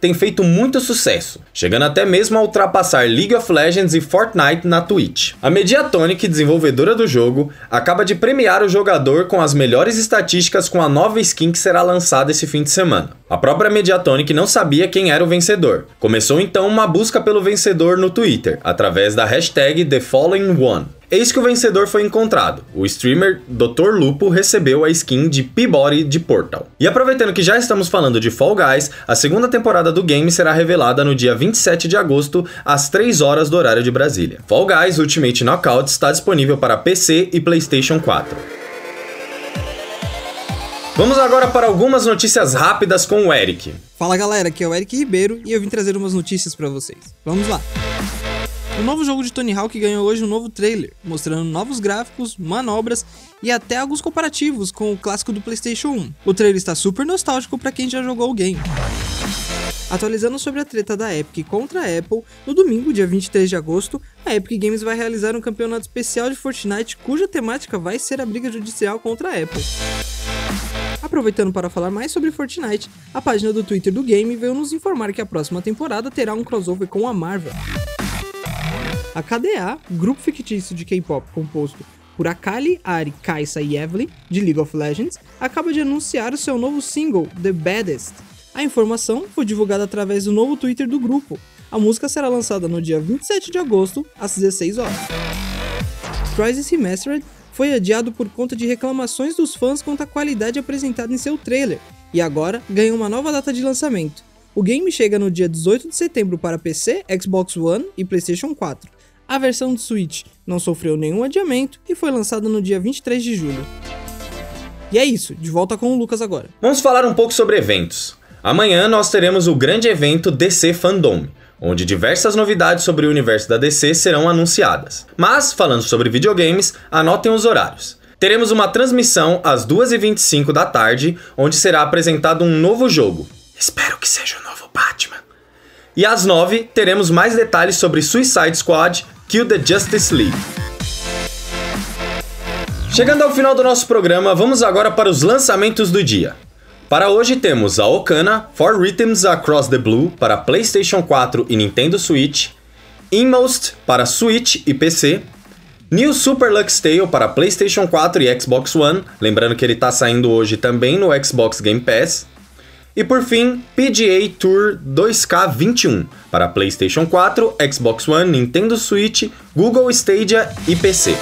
tem feito muito sucesso, chegando até mesmo a ultrapassar League of Legends e Fortnite na Twitch. A Mediatonic, desenvolvedora do jogo, acaba de premiar o jogador com as melhores estatísticas com a nova skin que será lançada esse fim de semana. A própria Mediatonic não sabia quem era o vencedor. Começou então uma busca pelo vencedor no Twitter, através da hashtag The Fallen One. Eis que o vencedor foi encontrado. O streamer Dr. Lupo recebeu a skin de Peabody de Portal. E aproveitando que já estamos falando de Fall Guys, a segunda temporada do game será revelada no dia 27 de agosto, às 3 horas do horário de Brasília. Fall Guys Ultimate Knockout está disponível para PC e PlayStation 4. Vamos agora para algumas notícias rápidas com o Eric. Fala galera, aqui é o Eric Ribeiro e eu vim trazer umas notícias para vocês. Vamos lá! O novo jogo de Tony Hawk ganhou hoje um novo trailer, mostrando novos gráficos, manobras e até alguns comparativos com o clássico do PlayStation 1. O trailer está super nostálgico para quem já jogou o game. Atualizando sobre a treta da Epic contra a Apple, no domingo, dia 23 de agosto, a Epic Games vai realizar um campeonato especial de Fortnite cuja temática vai ser a briga judicial contra a Apple. Aproveitando para falar mais sobre Fortnite, a página do Twitter do game veio nos informar que a próxima temporada terá um crossover com a Marvel. A KDA, grupo fictício de K-pop composto por Akali, Ari, Kaisa e Evelyn, de League of Legends, acaba de anunciar o seu novo single, The Baddest. A informação foi divulgada através do novo Twitter do grupo. A música será lançada no dia 27 de agosto, às 16 horas. Crisis Remastered foi adiado por conta de reclamações dos fãs quanto à qualidade apresentada em seu trailer, e agora ganha uma nova data de lançamento. O game chega no dia 18 de setembro para PC, Xbox One e PlayStation 4. A versão do Switch não sofreu nenhum adiamento e foi lançada no dia 23 de julho. E é isso, de volta com o Lucas agora. Vamos falar um pouco sobre eventos. Amanhã nós teremos o grande evento DC Fandom, onde diversas novidades sobre o universo da DC serão anunciadas. Mas, falando sobre videogames, anotem os horários. Teremos uma transmissão às 2h25 da tarde, onde será apresentado um novo jogo. Espero que seja o novo Batman. E às 9 teremos mais detalhes sobre Suicide Squad Kill the Justice League. Chegando ao final do nosso programa, vamos agora para os lançamentos do dia. Para hoje temos a Okana For Rhythms Across the Blue para PlayStation 4 e Nintendo Switch, Inmost para Switch e PC, New Super Lux Tale para PlayStation 4 e Xbox One, lembrando que ele está saindo hoje também no Xbox Game Pass, e por fim, PGA Tour 2K21 para PlayStation 4, Xbox One, Nintendo Switch, Google Stadia e PC.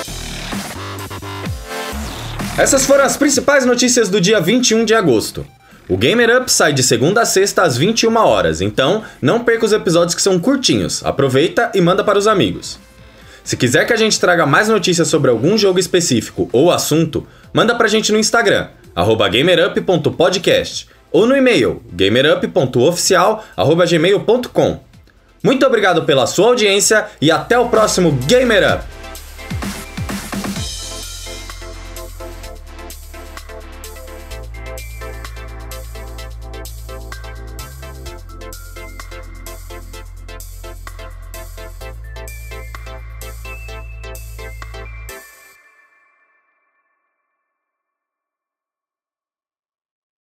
Essas foram as principais notícias do dia 21 de agosto. O Gamer Up sai de segunda a sexta às 21 horas, então não perca os episódios que são curtinhos. Aproveita e manda para os amigos. Se quiser que a gente traga mais notícias sobre algum jogo específico ou assunto, manda pra gente no Instagram, gamerup.podcast ou no e-mail gamerup.oficial.gmail.com. Muito obrigado pela sua audiência e até o próximo Gamer Up!